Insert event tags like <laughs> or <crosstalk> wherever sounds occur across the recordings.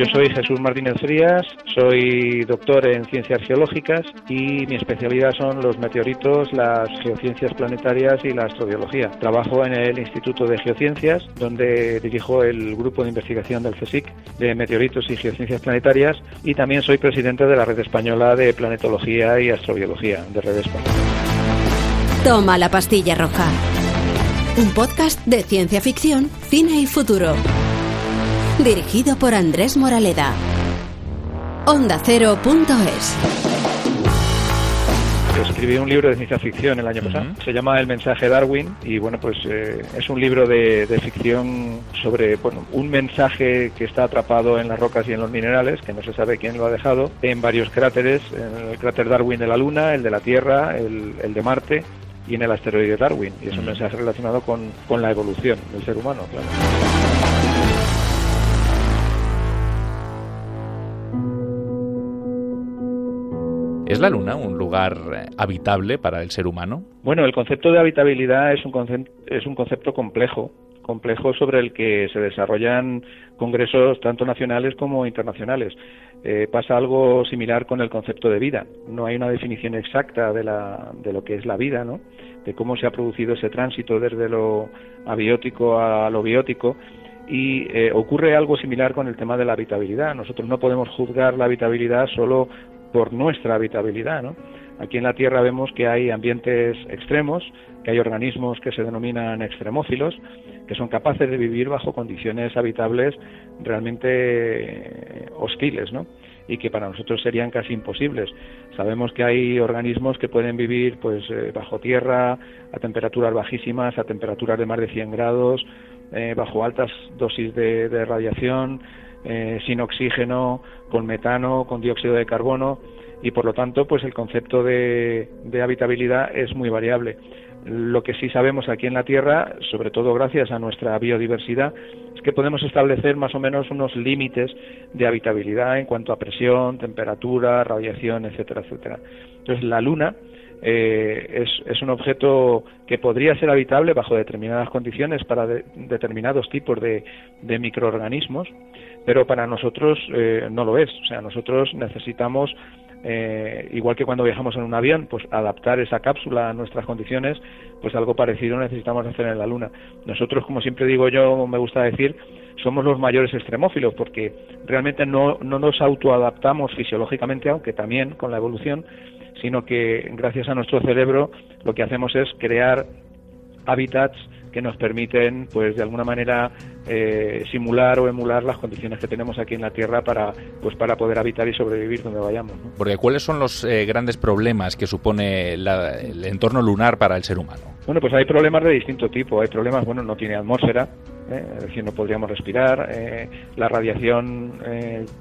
Yo soy Jesús Martínez Frías, soy doctor en ciencias geológicas y mi especialidad son los meteoritos, las geociencias planetarias y la astrobiología. Trabajo en el Instituto de Geociencias, donde dirijo el grupo de investigación del CSIC de meteoritos y geociencias planetarias y también soy presidente de la Red Española de Planetología y Astrobiología, de Red Española. Toma la pastilla roja. Un podcast de ciencia ficción, cine y futuro dirigido por Andrés Moraleda. Onda Cero.es. Escribí un libro de ciencia ficción el año pasado. Se llama El mensaje Darwin y bueno, pues eh, es un libro de, ficción sobre bueno, un mensaje que está atrapado en las rocas y en los minerales, que no se sabe quién lo ha dejado, en varios cráteres, en el cráter Darwin de la Luna, el de la Tierra, el, de Marte y en el asteroide Darwin. Y es un mensaje relacionado con, con la evolución del ser humano, claro. ¿Es la Luna un lugar eh, habitable para el ser humano? Bueno, el concepto de habitabilidad es un, concepto, es un concepto complejo, complejo sobre el que se desarrollan congresos tanto nacionales como internacionales. Eh, pasa algo similar con el concepto de vida. No hay una definición exacta de, la, de lo que es la vida, ¿no? de cómo se ha producido ese tránsito desde lo abiótico a lo biótico y eh, ocurre algo similar con el tema de la habitabilidad. Nosotros no podemos juzgar la habitabilidad solo por nuestra habitabilidad. ¿no? Aquí en la Tierra vemos que hay ambientes extremos, que hay organismos que se denominan extremófilos, que son capaces de vivir bajo condiciones habitables realmente eh, hostiles, ¿no? y que para nosotros serían casi imposibles. Sabemos que hay organismos que pueden vivir pues eh, bajo tierra, a temperaturas bajísimas, a temperaturas de más de 100 grados, eh, bajo altas dosis de radiación, eh, sin oxígeno, con metano, con dióxido de carbono y por lo tanto pues el concepto de, habitabilidad es muy variable. Lo que sí sabemos aquí en la Tierra, sobre todo gracias a nuestra biodiversidad, es que podemos establecer más o menos unos límites de habitabilidad en cuanto a presión, temperatura, radiación, etcétera, etcétera. Entonces la Luna eh, es, un objeto que podría ser habitable bajo determinadas condiciones para determinados tipos de microorganismos pero para nosotros eh, no lo es. O sea, nosotros necesitamos, eh, igual que cuando viajamos en un avión, pues adaptar esa cápsula a nuestras condiciones, pues algo parecido necesitamos hacer en la Luna. Nosotros, como siempre digo yo, me gusta decir, somos los mayores extremófilos, porque realmente no, no nos autoadaptamos fisiológicamente, aunque también con la evolución, sino que gracias a nuestro cerebro lo que hacemos es crear hábitats que nos permiten, pues de alguna manera, eh, simular o emular las condiciones que tenemos aquí en la Tierra para, pues para poder habitar y sobrevivir donde vayamos. Porque ¿cuáles son los eh, grandes problemas que supone el entorno lunar para el ser humano? Bueno, pues hay problemas de distinto tipo. Hay problemas, bueno, no tiene atmósfera, ¿eh? es decir, no podríamos respirar. la radiación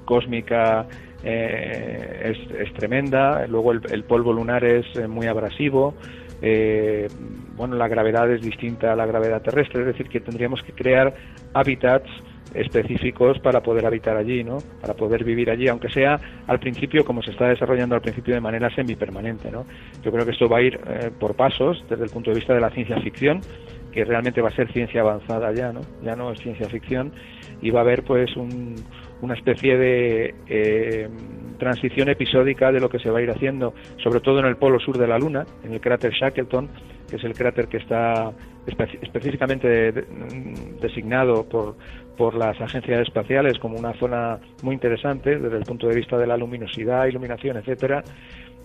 cósmica es, es, tremenda. Luego el, el polvo lunar es muy abrasivo. Eh, bueno, la gravedad es distinta a la gravedad terrestre, es decir, que tendríamos que crear hábitats específicos para poder habitar allí, ¿no? Para poder vivir allí, aunque sea al principio, como se está desarrollando al principio de manera semipermanente, ¿no? Yo creo que esto va a ir eh, por pasos desde el punto de vista de la ciencia ficción, que realmente va a ser ciencia avanzada ya, ¿no? Ya no es ciencia ficción y va a haber pues una especie de eh, transición episódica de lo que se va a ir haciendo, sobre todo en el polo sur de la Luna, en el cráter Shackleton, que es el cráter que está específicamente designado por, por las agencias espaciales como una zona muy interesante desde el punto de vista de la luminosidad, iluminación, etcétera.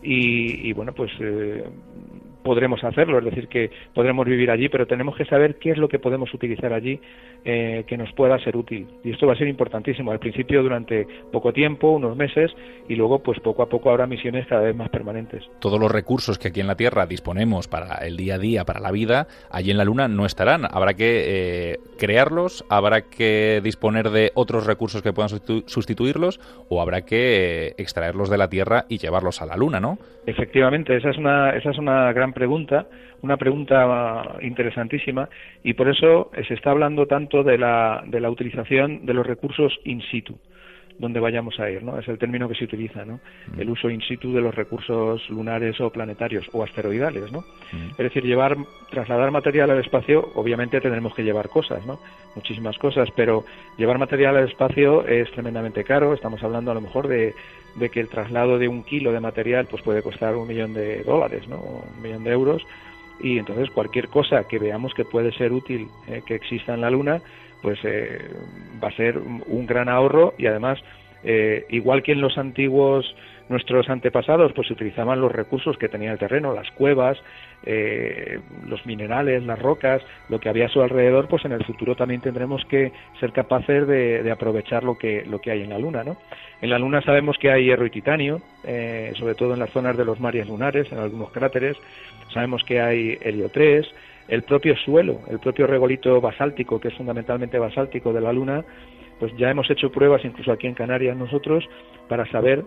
Y, bueno, pues eh, podremos hacerlo, es decir, que podremos vivir allí, pero tenemos que saber qué es lo que podemos utilizar allí eh, que nos pueda ser útil. Y esto va a ser importantísimo. Al principio durante poco tiempo, unos meses, y luego pues poco a poco habrá misiones cada vez más permanentes. Todos los recursos que aquí en la Tierra disponemos para el día a día, para la vida, allí en la Luna no estarán. Habrá que eh, crearlos, habrá que disponer de otros recursos que puedan sustituirlos, o habrá que eh, extraerlos de la Tierra y llevarlos a la Luna, ¿no? Efectivamente, esa es una, esa es una gran pregunta, una pregunta interesantísima y por eso se está hablando tanto de la, de la utilización de los recursos in situ. Donde vayamos a ir, ¿no? Es el término que se utiliza, ¿no? Mm. El uso in situ de los recursos lunares o planetarios o asteroidales, ¿no? Mm. Es decir, llevar, trasladar material al espacio, obviamente tendremos que llevar cosas, ¿no? Muchísimas cosas, pero llevar material al espacio es tremendamente caro. Estamos hablando a lo mejor de, de que el traslado de un kilo de material pues puede costar un millón de dólares, ¿no? Un millón de euros y entonces cualquier cosa que veamos que puede ser útil eh, que exista en la Luna, pues eh, va a ser un gran ahorro y además eh, igual que en los antiguos nuestros antepasados pues utilizaban los recursos que tenía el terreno, las cuevas, eh, los minerales, las rocas, lo que había a su alrededor, pues en el futuro también tendremos que ser capaces de, aprovechar lo que, lo que hay en la Luna, ¿no? En la Luna sabemos que hay hierro y titanio, sobre todo en las zonas de los mares lunares, en algunos cráteres, sabemos que hay helio 3, el propio suelo, el propio regolito basáltico, que es fundamentalmente basáltico de la Luna, pues ya hemos hecho pruebas incluso aquí en Canarias nosotros para saber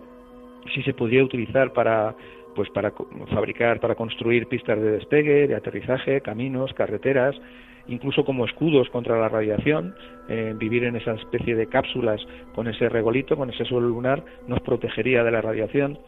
si se podría utilizar para pues para fabricar, para construir pistas de despegue, de aterrizaje, caminos, carreteras, incluso como escudos contra la radiación, eh, vivir en esa especie de cápsulas con ese regolito, con ese suelo lunar, nos protegería de la radiación.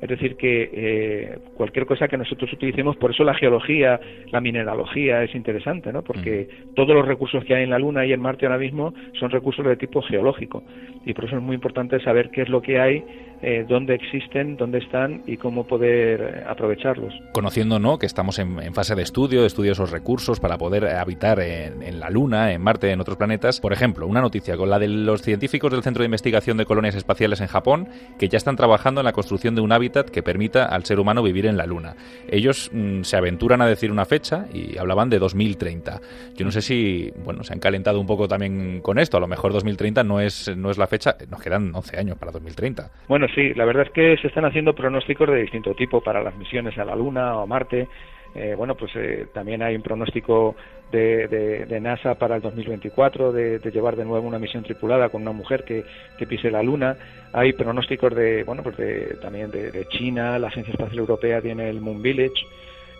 Es decir, que eh, cualquier cosa que nosotros utilicemos, por eso la geología, la mineralogía es interesante, ¿no? Porque todos los recursos que hay en la Luna y en Marte ahora mismo son recursos de tipo geológico. Y por eso es muy importante saber qué es lo que hay, eh, dónde existen, dónde están y cómo poder eh, aprovecharlos. Conociendo, ¿no? Que estamos en, fase de estudio, de estudio de esos recursos para poder habitar en, en la Luna, en Marte, en otros planetas. Por ejemplo, una noticia con la de los científicos del Centro de Investigación de Colonias Espaciales en Japón, que ya están trabajando en la construcción de un hábitat que permita al ser humano vivir en la Luna. Ellos mm, se aventuran a decir una fecha y hablaban de 2030. Yo no sé si, bueno, se han calentado un poco también con esto. A lo mejor 2030 no es, no es la fecha, nos quedan 11 años para 2030. Bueno, sí, la verdad es que se están haciendo pronósticos de distinto tipo para las misiones a la Luna o Marte. Eh, bueno, pues eh, también hay un pronóstico de, NASA para el 2024 de, llevar de nuevo una misión tripulada con una mujer que, pise la Luna. Hay pronósticos de, bueno, pues también de, China, la Agencia Espacial Europea tiene el Moon Village.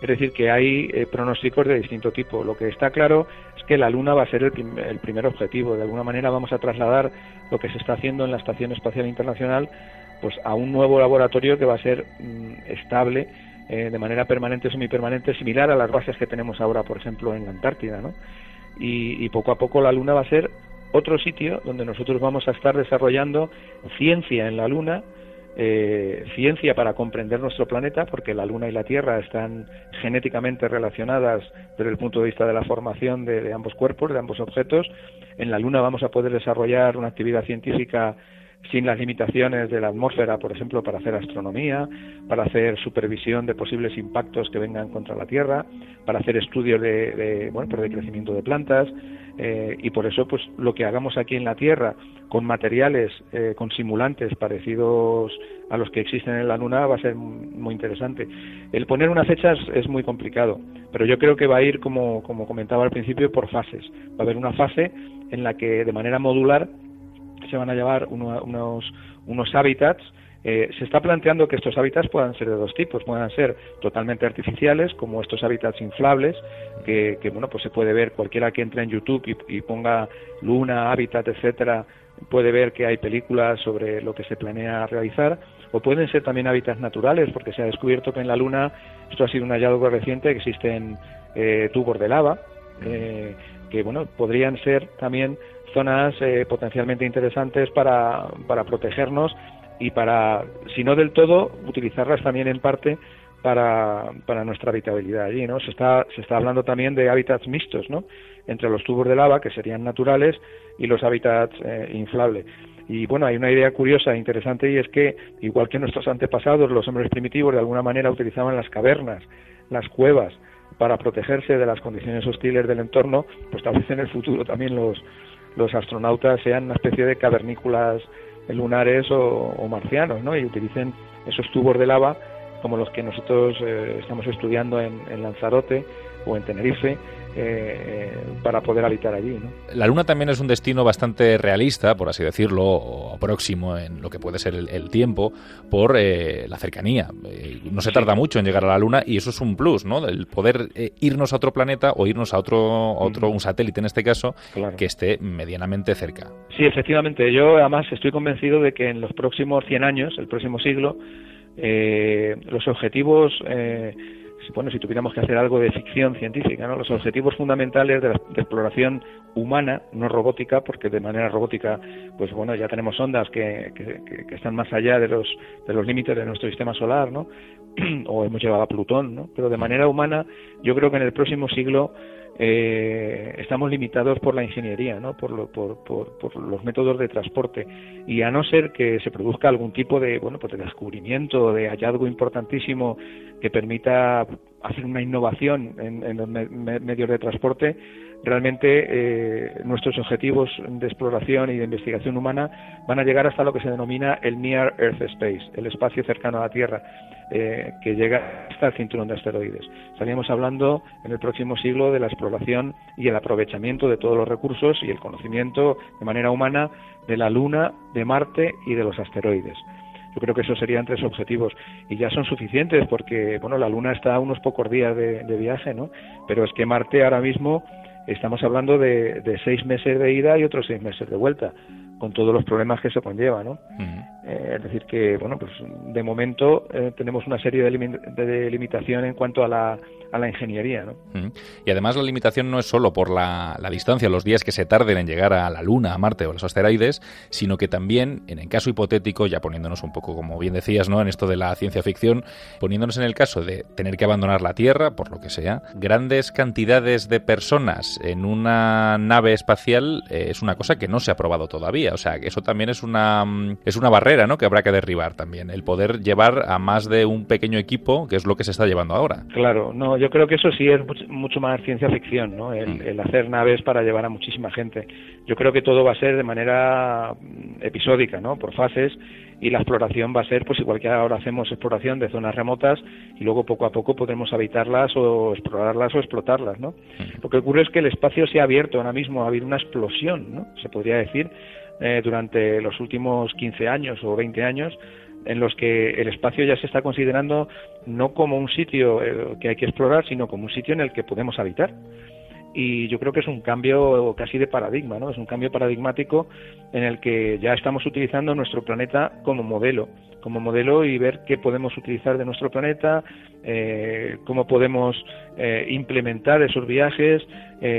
Es decir, que hay eh, pronósticos de distinto tipo. Lo que está claro es que la Luna va a ser el primer objetivo. De alguna manera vamos a trasladar lo que se está haciendo en la Estación Espacial Internacional pues a un nuevo laboratorio que va a ser mm, estable eh, de manera permanente o semipermanente, similar a las bases que tenemos ahora, por ejemplo, en la Antártida, ¿no? Y, poco a poco la Luna va a ser otro sitio donde nosotros vamos a estar desarrollando ciencia en la Luna, eh, ciencia para comprender nuestro planeta, porque la Luna y la Tierra están genéticamente relacionadas desde el punto de vista de la formación de ambos cuerpos, de ambos objetos. En la Luna vamos a poder desarrollar una actividad científica sin las limitaciones de la atmósfera, por ejemplo, para hacer astronomía, para hacer supervisión de posibles impactos que vengan contra la Tierra, para hacer estudios de, bueno, pues de crecimiento de plantas, eh, y por eso, pues lo que hagamos aquí en la Tierra con materiales, eh, con simulantes parecidos a los que existen en la Luna, va a ser muy interesante. El poner una fecha es, muy complicado, pero yo creo que va a ir, como, como comentaba al principio, por fases. Va a haber una fase en la que de manera modular se van a llevar unos, unos hábitats. Eh, se está planteando que estos hábitats puedan ser de dos tipos, puedan ser totalmente artificiales, como estos hábitats inflables, que, bueno, pues se puede ver cualquiera que entre en YouTube y, ponga Luna, hábitat, etcétera, puede ver que hay películas sobre lo que se planea realizar, o pueden ser también hábitats naturales, porque se ha descubierto que en la Luna, esto ha sido un hallazgo reciente, que existen eh, tubos de lava, eh, que bueno, podrían ser también zonas eh, potencialmente interesantes para, para protegernos y para, si no del todo, utilizarlas también en parte para, para nuestra habitabilidad allí, ¿no? Se está, se está hablando también de hábitats mixtos, ¿no? Entre los tubos de lava, que serían naturales, y los hábitats eh, inflables. Y bueno, hay una idea curiosa e interesante y es que, igual que nuestros antepasados, los hombres primitivos de alguna manera utilizaban las cavernas, las cuevas, para protegerse de las condiciones hostiles del entorno, pues tal vez en el futuro también los, los astronautas sean una especie de cavernículas lunares o, marcianos, ¿no? Y utilicen esos tubos de lava como los que nosotros eh, estamos estudiando en, Lanzarote, o en Tenerife, eh, para poder habitar allí. La Luna también es un destino bastante realista, por así decirlo, o próximo en lo que puede ser el, tiempo, por eh, la cercanía. Eh, no se tarda mucho en llegar a la Luna y eso es un plus, ¿no? El poder irnos a otro planeta o irnos a otro, otro un satélite en este caso, que esté medianamente cerca. Sí, efectivamente. Yo además estoy convencido de que en los próximos 100 años, el próximo siglo, los objetivos bueno, si tuviéramos que hacer algo de ficción científica, ¿no? los objetivos fundamentales de, la, exploración humana, no robótica, porque de manera robótica, pues bueno, ya tenemos ondas que, que, están más allá de los, de los límites de nuestro sistema solar, ¿no? <clears throat> o hemos llegado a Plutón, ¿no? pero de manera humana, yo creo que en el próximo siglo eh, estamos limitados por la ingeniería, ¿no? por, por, por, los métodos de transporte y a no ser que se produzca algún tipo de bueno pues de descubrimiento, de hallazgo importantísimo que permita hacer una innovación en, los medios de transporte, realmente eh, nuestros objetivos de exploración y de investigación humana van a llegar hasta lo que se denomina el Near Earth Space, el espacio cercano a la Tierra eh, que llega hasta el cinturón de asteroides. Estaríamos hablando en el próximo siglo de la exploración y el aprovechamiento de todos los recursos y el conocimiento de manera humana de la Luna, de Marte y de los asteroides. Yo creo que esos serían tres objetivos y ya son suficientes porque, bueno, la Luna está a unos pocos días de, viaje, ¿no? Pero es que Marte ahora mismo estamos hablando de, de, seis meses de ida y otros seis meses de vuelta, con todos los problemas que eso conlleva, ¿no? Eh, es decir, que, bueno, pues de momento eh, tenemos una serie de, limitación en cuanto a la, a la ingeniería. ¿no? Y además la limitación no es solo por la, distancia, los días que se tarden en llegar a la Luna, a Marte o a los asteroides, sino que también, en el caso hipotético, ya poniéndonos un poco, como bien decías, ¿no? en esto de la ciencia ficción, poniéndonos en el caso de tener que abandonar la Tierra, por lo que sea, grandes cantidades de personas en una nave espacial eh, es una cosa que no se ha probado todavía. O sea, eso también es una, es una barrera ¿no? que habrá que derribar también, el poder llevar a más de un pequeño equipo, que es lo que se está llevando ahora. Claro, no, yo creo que eso sí es mucho más ciencia ficción, ¿no? Mm. El, hacer naves para llevar a muchísima gente. Yo creo que todo va a ser de manera mm, episódica, ¿no? Por fases y la exploración va a ser, pues igual que ahora hacemos exploración de zonas remotas y luego poco a poco podremos habitarlas o explorarlas o explotarlas, ¿no? Mm. Lo que ocurre es que el espacio se ha abierto ahora mismo, ha habido una explosión, ¿no? Se podría decir eh, durante los últimos 15 años o 20 años en los que el espacio ya se está considerando no como un sitio eh, que hay que explorar, sino como un sitio en el que podemos habitar. Y yo creo que es un cambio casi de paradigma, ¿no? Es un cambio paradigmático en el que ya estamos utilizando nuestro planeta como modelo, como modelo y ver qué podemos utilizar de nuestro planeta, eh, cómo podemos eh, implementar esos viajes,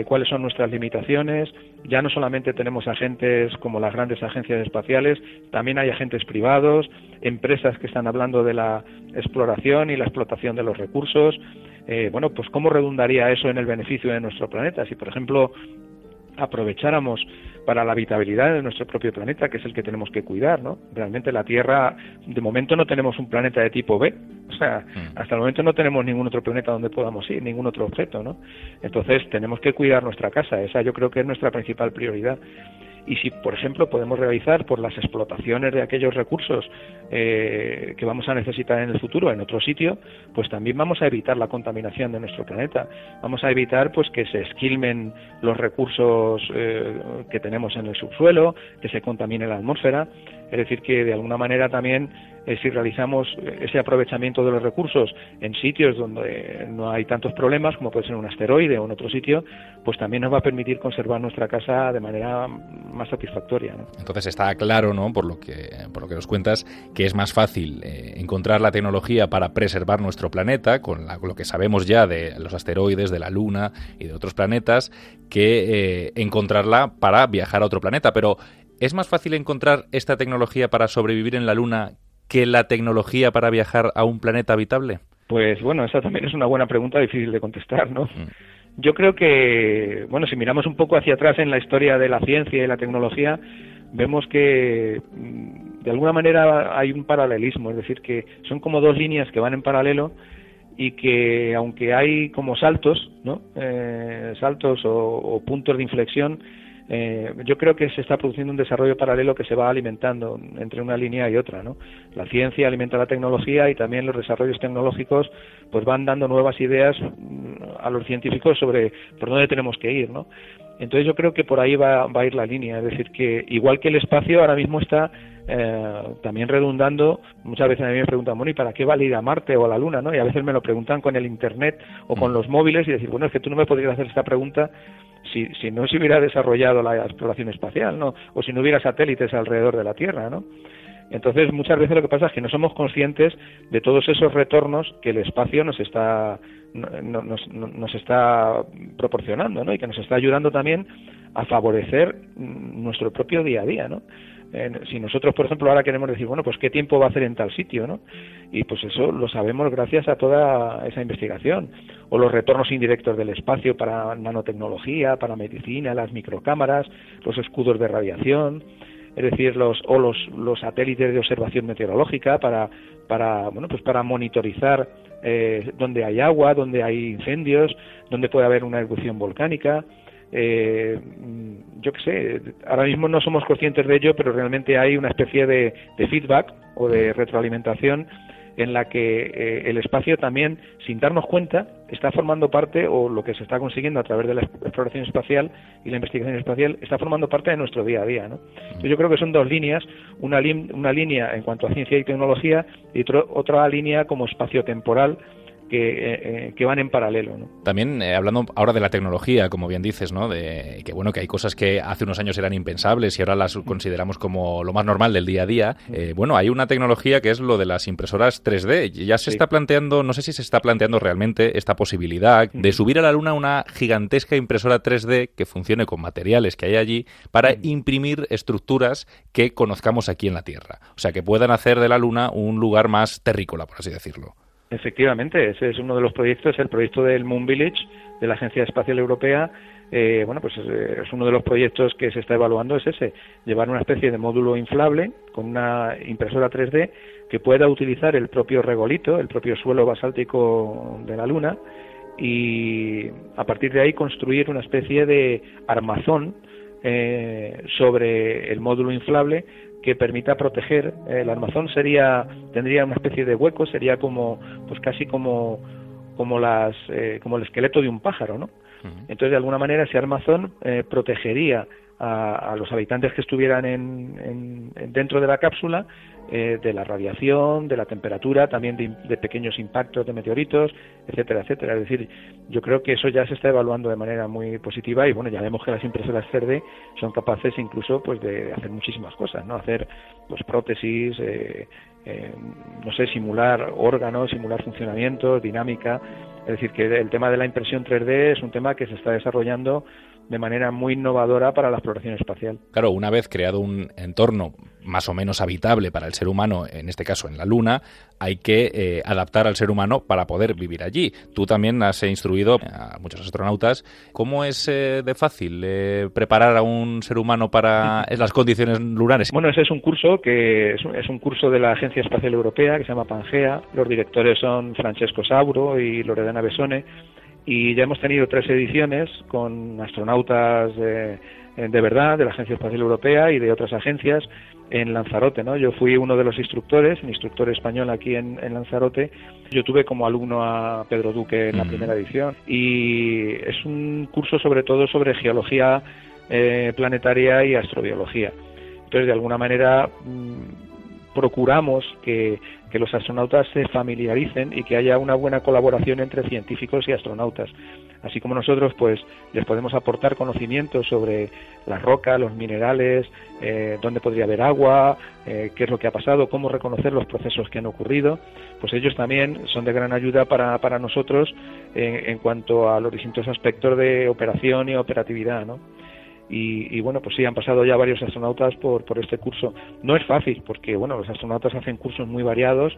cuáles son nuestras limitaciones. Ya no solamente tenemos agentes como las grandes agencias espaciales, también hay agentes privados, empresas que están hablando de la exploración y la explotación de los recursos. Eh, bueno, pues cómo redundaría eso en el beneficio de nuestro planeta. Si, por ejemplo, aprovecháramos para la habitabilidad de nuestro propio planeta, que es el que tenemos que cuidar, ¿no? Realmente la Tierra, de momento no tenemos un planeta de tipo B, o sea, mm. hasta el momento no tenemos ningún otro planeta donde podamos ir, ningún otro objeto, ¿no? Entonces tenemos que cuidar nuestra casa, esa yo creo que es nuestra principal prioridad y si, por ejemplo, podemos realizar por las explotaciones de aquellos recursos eh, que vamos a necesitar en el futuro en otro sitio, pues también vamos a evitar la contaminación de nuestro planeta. Vamos a evitar pues que se esquilmen los recursos eh, que tenemos en el subsuelo, que se contamine la atmósfera. Es decir, que de alguna manera también eh, si realizamos ese aprovechamiento de los recursos en sitios donde no hay tantos problemas, como puede ser un asteroide o en otro sitio, pues también nos va a permitir conservar nuestra casa de manera más satisfactoria. Entonces está claro, ¿no? por, lo que, por lo que nos cuentas, que es más fácil eh, encontrar la tecnología para preservar nuestro planeta, con, lo que sabemos ya de los asteroides, de la Luna y de otros planetas, que eh, encontrarla para viajar a otro planeta. Pero ¿es más fácil encontrar esta tecnología para sobrevivir en la Luna que la tecnología para viajar a un planeta habitable? Pues bueno, esa también es una buena pregunta difícil de contestar, ¿no? Mm. Yo creo que, bueno, si miramos un poco hacia atrás en la historia de la ciencia y la tecnología, vemos que mm, de alguna manera hay un paralelismo, es decir, que son como dos líneas que van en paralelo y que aunque hay como saltos, ¿no? Eh, saltos o, puntos de inflexión, eh, yo creo que se está produciendo un desarrollo paralelo que se va alimentando entre una línea y otra, ¿no? La ciencia alimenta la tecnología y también los desarrollos tecnológicos pues van dando nuevas ideas mm, a los científicos sobre por dónde tenemos que ir, ¿no? Entonces yo creo que por ahí va, va a ir la línea, es decir, que igual que el espacio ahora mismo está eh, también redundando, muchas veces a mí me preguntan, bueno, ¿y para qué vale ir a Marte o a la Luna? ¿no? Y a veces me lo preguntan con el Internet o con mm. los móviles y decir, bueno, es que tú no me podrías hacer esta pregunta si, si no se hubiera desarrollado la exploración espacial, ¿no? O si no hubiera satélites alrededor de la Tierra, ¿no? Entonces, muchas veces lo que pasa es que no somos conscientes de todos esos retornos que el espacio nos está, nos, está proporcionando, ¿no? Y que nos está ayudando también a favorecer nuestro propio día a día, ¿no? si nosotros, por ejemplo, ahora queremos decir, bueno, pues qué tiempo va a hacer en tal sitio, ¿no? Y pues eso lo sabemos gracias a toda esa investigación. O los retornos indirectos del espacio para nanotecnología, para medicina, las microcámaras, los escudos de radiación, es decir, los, o los, los satélites de observación meteorológica para, para, bueno, pues para monitorizar eh, dónde hay agua, dónde hay incendios, dónde puede haber una erupción volcánica. Eh, yo qué sé, ahora mismo no somos conscientes de ello, pero realmente hay una especie de, feedback o de retroalimentación en la que eh, el espacio también, sin darnos cuenta, está formando parte, o lo que se está consiguiendo a través de la exploración espacial y la investigación espacial, está formando parte de nuestro día a día. ¿no? yo creo que son dos líneas, una, una línea en cuanto a ciencia y tecnología y otra línea como espacio temporal que, eh, que, van en paralelo. ¿no? También eh, hablando ahora de la tecnología, como bien dices, ¿no? de que bueno que hay cosas que hace unos años eran impensables y ahora las consideramos como lo más normal del día a día. Eh, bueno, hay una tecnología que es lo de las impresoras 3D. Ya se está planteando, no sé si se está planteando realmente esta posibilidad de subir a la Luna una gigantesca impresora 3D que funcione con materiales que hay allí para imprimir estructuras que conozcamos aquí en la Tierra. O sea, que puedan hacer de la Luna un lugar más terrícola, por así decirlo. Efectivamente, ese es uno de los proyectos, el proyecto del Moon Village de la Agencia Espacial Europea. Eh, bueno, pues eh, es, uno de los proyectos que se está evaluando, es ese, llevar una especie de módulo inflable con una impresora 3D que pueda utilizar el propio regolito, el propio suelo basáltico de la Luna y a partir de ahí construir una especie de armazón eh, sobre el módulo inflable que permita proteger el armazón sería tendría una especie de hueco sería como pues casi como como las eh, como el esqueleto de un pájaro no entonces de alguna manera ese armazón eh, protegería a, los habitantes que estuvieran en, dentro de la cápsula eh, de la radiación, de la temperatura, también de, pequeños impactos de meteoritos, etcétera, etcétera. Es decir, yo creo que eso ya se está evaluando de manera muy positiva y bueno, ya vemos que las impresoras 3D son capaces incluso pues de hacer muchísimas cosas, ¿no? Hacer pues prótesis, eh, eh, no sé, simular órganos, simular funcionamientos, dinámica. Es decir, que el tema de la impresión 3D es un tema que se está desarrollando de manera muy innovadora para la exploración espacial. Claro, una vez creado un entorno más o menos habitable para el ser humano, en este caso en la Luna, hay que eh, adaptar al ser humano para poder vivir allí. Tú también has instruido a muchos astronautas. ¿Cómo es eh, de fácil eh, preparar a un ser humano para <laughs> las condiciones lunares? Bueno, ese es un curso que es un, es un curso de la Agencia Espacial Europea que se llama Pangea. Los directores son Francesco Sauro y Loredana Besone y ya hemos tenido tres ediciones con astronautas de, de, verdad de la Agencia Espacial Europea y de otras agencias en Lanzarote, ¿no? Yo fui uno de los instructores, un instructor español aquí en, Lanzarote. Yo tuve como alumno a Pedro Duque en la primera edición y es un curso sobre todo sobre geología eh, planetaria y astrobiología. Entonces, de alguna manera mm, procuramos que que los astronautas se familiaricen y que haya una buena colaboración entre científicos y astronautas. Así como nosotros, pues, les podemos aportar conocimientos sobre las rocas, los minerales, eh, dónde podría haber agua, eh, qué es lo que ha pasado, cómo reconocer los procesos que han ocurrido, pues ellos también son de gran ayuda para, para nosotros en, en cuanto a los distintos aspectos de operación y operatividad, ¿no? Y, bueno, pues sí, han pasado ya varios astronautas por, por este curso. No es fácil, porque bueno, los astronautas hacen cursos muy variados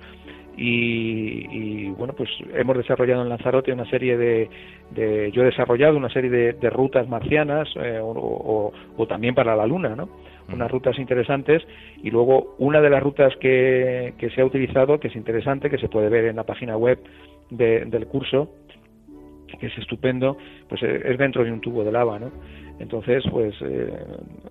y, bueno, pues hemos desarrollado en Lanzarote una serie de, yo he desarrollado una serie de, rutas marcianas eh, o, también para la Luna, ¿no? Unas rutas interesantes y luego una de las rutas que, que se ha utilizado, que es interesante, que se puede ver en la página web del curso, que es estupendo, pues eh, es dentro de un tubo de lava, ¿no? Entonces, pues eh,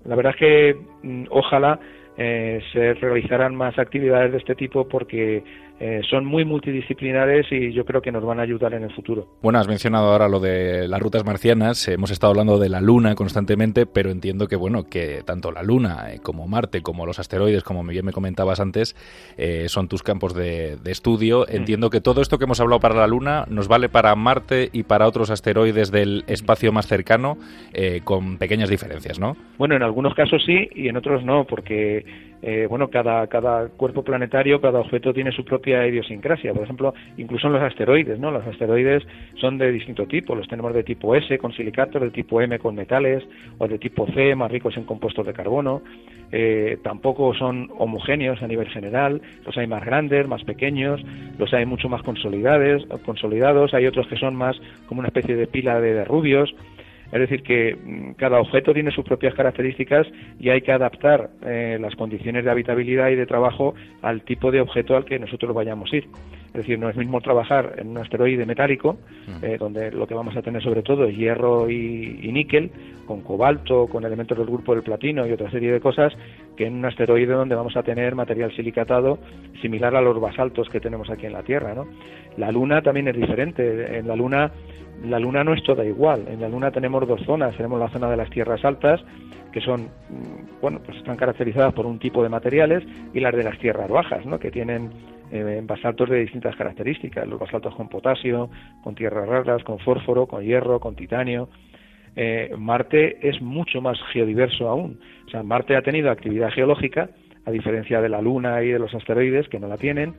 la verdad es que mm, ojalá eh, se realizarán más actividades de este tipo porque eh, son muy multidisciplinares y yo creo que nos van a ayudar en el futuro. Bueno, has mencionado ahora lo de las rutas marcianas, hemos estado hablando de la Luna constantemente, pero entiendo que bueno, que tanto la Luna eh, como Marte, como los asteroides, como bien me comentabas antes, eh, son tus campos de, estudio. Mm. Entiendo que todo esto que hemos hablado para la Luna nos vale para Marte y para otros asteroides del espacio más cercano, con pequeñas diferencias, ¿no? Bueno, en algunos casos sí y en otros no, porque eh, bueno, cada, cada cuerpo planetario, cada objeto tiene su propia idiosincrasia. Por ejemplo, incluso en los asteroides, ¿no? Los asteroides son de distinto tipo. Los tenemos de tipo S con silicatos, de tipo M con metales, o de tipo C más ricos en compuestos de carbono. Eh, tampoco son homogéneos a nivel general. Los hay más grandes, más pequeños, los hay mucho más consolidados. Hay otros que son más como una especie de pila de rubios. Es decir, que mm, cada objeto tiene sus propias características y hay que adaptar eh, las condiciones de habitabilidad y de trabajo al tipo de objeto al que nosotros vayamos a ir. Es decir, no es mismo trabajar en un asteroide metálico, eh, donde lo que vamos a tener sobre todo es hierro y, níquel, con cobalto, con elementos del grupo del platino y otra serie de cosas, que en un asteroide donde vamos a tener material silicatado similar a los basaltos que tenemos aquí en la Tierra. ¿no? La Luna también es diferente. En la Luna la Luna no es toda igual. En la Luna tenemos dos zonas. Tenemos la zona de las tierras altas, que son, mm, bueno, pues están caracterizadas por un tipo de materiales, y las de las tierras bajas, ¿no? Que tienen eh, basaltos de distintas características. Los basaltos con potasio, con tierras raras, con fósforo, con hierro, con titanio. Eh, Marte es mucho más geodiverso aún. O sea, Marte ha tenido actividad geológica, a diferencia de la Luna y de los asteroides, que no la tienen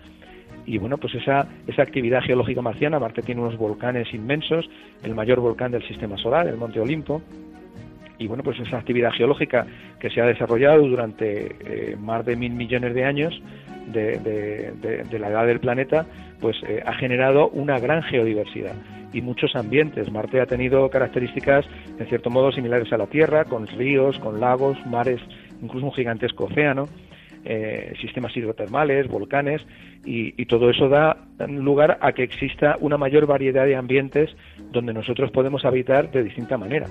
y bueno, pues esa, esa actividad geológica marciana, Marte tiene unos volcanes inmensos, el mayor volcán del sistema solar, el Monte Olimpo, y bueno, pues esa actividad geológica que se ha desarrollado durante eh, más de mil millones de años de, la edad del planeta, pues eh, ha generado una gran geodiversidad y muchos ambientes. Marte ha tenido características, en cierto modo, similares a la Tierra, con ríos, con lagos, mares, incluso un gigantesco océano. Eh, sistemas hidrotermales, volcanes, y, todo eso da lugar a que exista una mayor variedad de ambientes donde nosotros podemos habitar de distinta manera.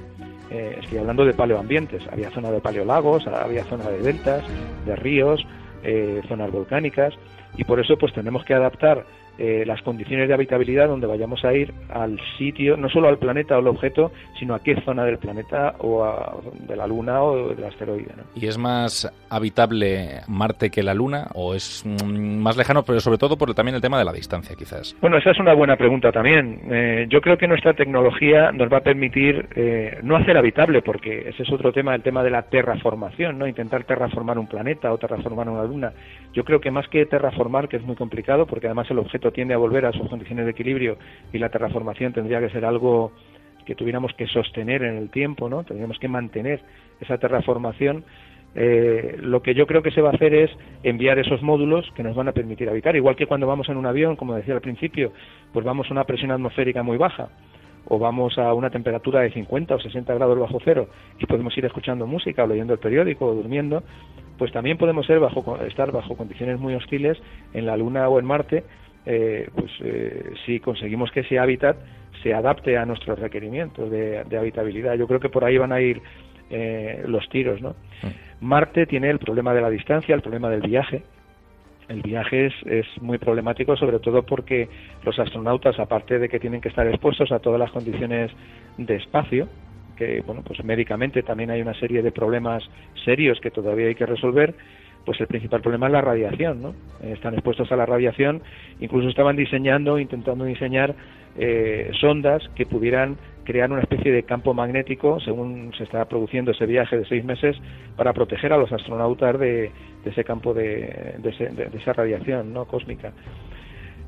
Eh, estoy hablando de paleoambientes, había zona de paleolagos, había zona de deltas, de ríos, eh, zonas volcánicas, y por eso pues tenemos que adaptar eh, las condiciones de habitabilidad donde vayamos a ir al sitio, no solo al planeta o al objeto, sino a qué zona del planeta o de la Luna o del asteroide. ¿Y es más habitable Marte que la Luna o es mm, más lejano, pero sobre todo por también el tema de la distancia, quizás? Bueno, esa es una buena pregunta también. Eh, yo creo que nuestra tecnología nos va a permitir eh, no hacer habitable, porque ese es otro tema, el tema de la terraformación, ¿no? Intentar terraformar un planeta o terraformar una Luna. Yo creo que más que terraformar, que es muy complicado, porque además el objeto tiende a volver a sus condiciones de equilibrio y la terraformación tendría que ser algo que tuviéramos que sostener en el tiempo, ¿no? Tendríamos que mantener esa terraformación. Eh, lo que yo creo que se va a hacer es enviar esos módulos que nos van a permitir habitar, igual que cuando vamos en un avión, como decía al principio, pues vamos a una presión atmosférica muy baja o vamos a una temperatura de 50 o 60 grados bajo cero y podemos ir escuchando música o leyendo el periódico o durmiendo, pues también podemos estar bajo condiciones muy hostiles en la Luna o en Marte eh, pues eh, si conseguimos que ese hábitat se adapte a nuestros requerimientos de, habitabilidad. Yo creo que por ahí van a ir eh, los tiros, ¿no? Mm. Marte tiene el problema de la distancia, el problema del viaje. El viaje es, es muy problemático, sobre todo porque los astronautas, aparte de que tienen que estar expuestos a todas las condiciones de espacio, que bueno, pues médicamente también hay una serie de problemas serios que todavía hay que resolver, pues el principal problema es la radiación, ¿no? Eh, están expuestos a la radiación, incluso estaban diseñando, intentando diseñar eh, sondas que pudieran crear una especie de campo magnético, según se está produciendo ese viaje de seis meses, para proteger a los astronautas de, ese campo de, de, esa radiación ¿no? cósmica.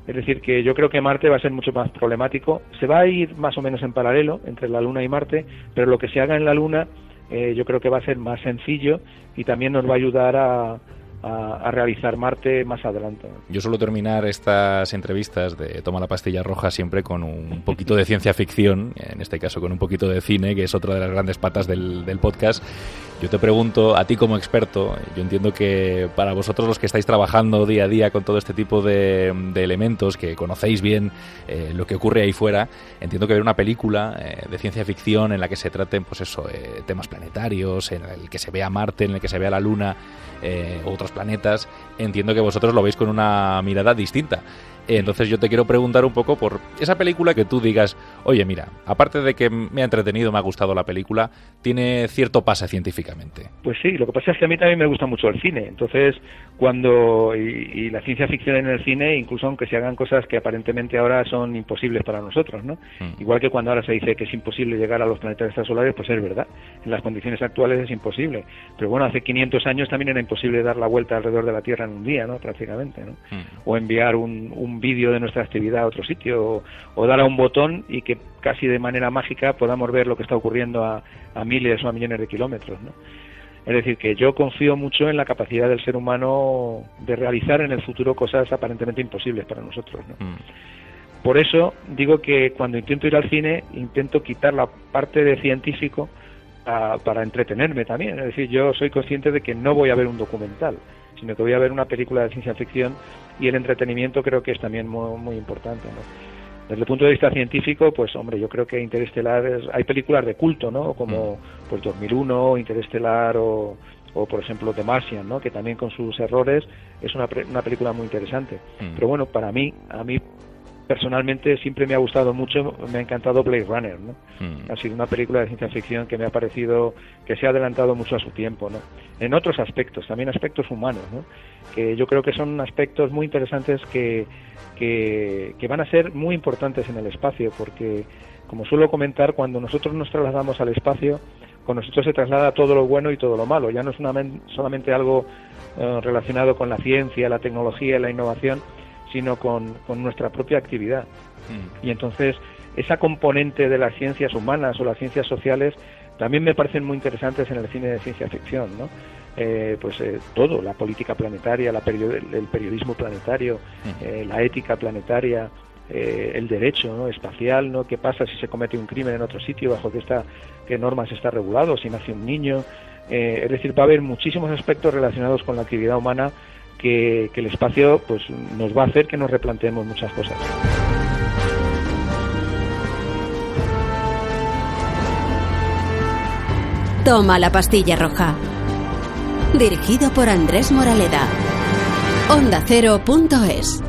Es decir, que yo creo que Marte va a ser mucho más problemático. Se va a ir más o menos en paralelo entre la Luna y Marte, pero lo que se haga en la Luna eh, yo creo que va a ser más sencillo y también nos va a ayudar a, realizar Marte más adelante. Yo suelo terminar estas entrevistas de Toma la pastilla roja siempre con un poquito de ciencia ficción, en este caso con un poquito de cine, que es otra de las grandes patas del, del podcast. Yo te pregunto, a ti como experto, yo entiendo que para vosotros los que estáis trabajando día a día con todo este tipo de, elementos, que conocéis bien eh, lo que ocurre ahí fuera, entiendo que ver una película eh, de ciencia ficción en la que se traten, pues eh, temas planetarios, en el que se vea Marte, en el que se vea la Luna, otros planetas, entiendo que vosotros lo veis con una mirada distinta. Entonces yo te quiero preguntar un poco por esa película que tú digas, oye, mira, aparte de que me ha entretenido, me ha gustado la película, tiene cierto pase científicamente. Pues sí, lo que pasa es que a mí también me gusta mucho el cine. Entonces, cuando. Y, la ciencia ficción en el cine, incluso aunque se hagan cosas que aparentemente ahora son imposibles para nosotros, ¿no? Mm. Igual que cuando ahora se dice que es imposible llegar a los planetas extrasolares, pues es verdad. En las condiciones actuales es imposible. Pero bueno, hace 500 años también era imposible dar la vuelta alrededor de la Tierra en un día, ¿no? Prácticamente, ¿no? Mm. O enviar un, un vídeo de nuestra actividad a otro sitio, o, dar a un botón y que casi de manera mágica podamos ver lo que está ocurriendo a, a miles o a millones de kilómetros, ¿no? Es decir, que yo confío mucho en la capacidad del ser humano de realizar en el futuro cosas aparentemente imposibles para nosotros. Mm. Por eso digo que cuando intento ir al cine, intento quitar la parte de científico para entretenerme también. Es decir, yo soy consciente de que no voy a ver un documental, sino que voy a ver una película de ciencia ficción y el entretenimiento creo que es también muy, muy importante. ¿no? Desde el punto de vista científico, pues hombre, yo creo que Interestelar hay películas de culto, ¿no? Como mm. pues 2001, Interestelar o, o por ejemplo The Martian, ¿no? Que también con sus errores es una, una película muy interesante. Mm. Pero bueno, para mí, a mí personalmente siempre me ha gustado mucho, me ha encantado Blade Runner, ¿no? Mm. Ha sido una película de ciencia ficción que me ha parecido que se ha adelantado mucho a su tiempo, ¿no? En otros aspectos, también aspectos humanos, ¿no? Que yo creo que son aspectos muy interesantes que, que, van a ser muy importantes en el espacio, porque, como suelo comentar, cuando nosotros nos trasladamos al espacio, con nosotros se traslada todo lo bueno y todo lo malo. Ya no es solamente algo eh, relacionado con la ciencia, la tecnología la innovación, sino con, nuestra propia actividad. Mm. Y entonces, esa componente de las ciencias humanas o las ciencias sociales también me parecen muy interesantes en el cine de ciencia ficción, ¿no? Eh, pues eh, todo, la política planetaria, la el periodismo planetario, mm. eh, la ética planetaria, el derecho ¿no? espacial, ¿no? ¿Qué pasa si se comete un crimen en otro sitio, bajo qué, está, qué normas está regulado, si nace un niño? es decir, va a haber muchísimos aspectos relacionados con la actividad humana que, el espacio pues, nos va a hacer que nos replanteemos muchas cosas. Toma la pastilla roja. Dirigido por Andrés Moraleda. Onda Cero.es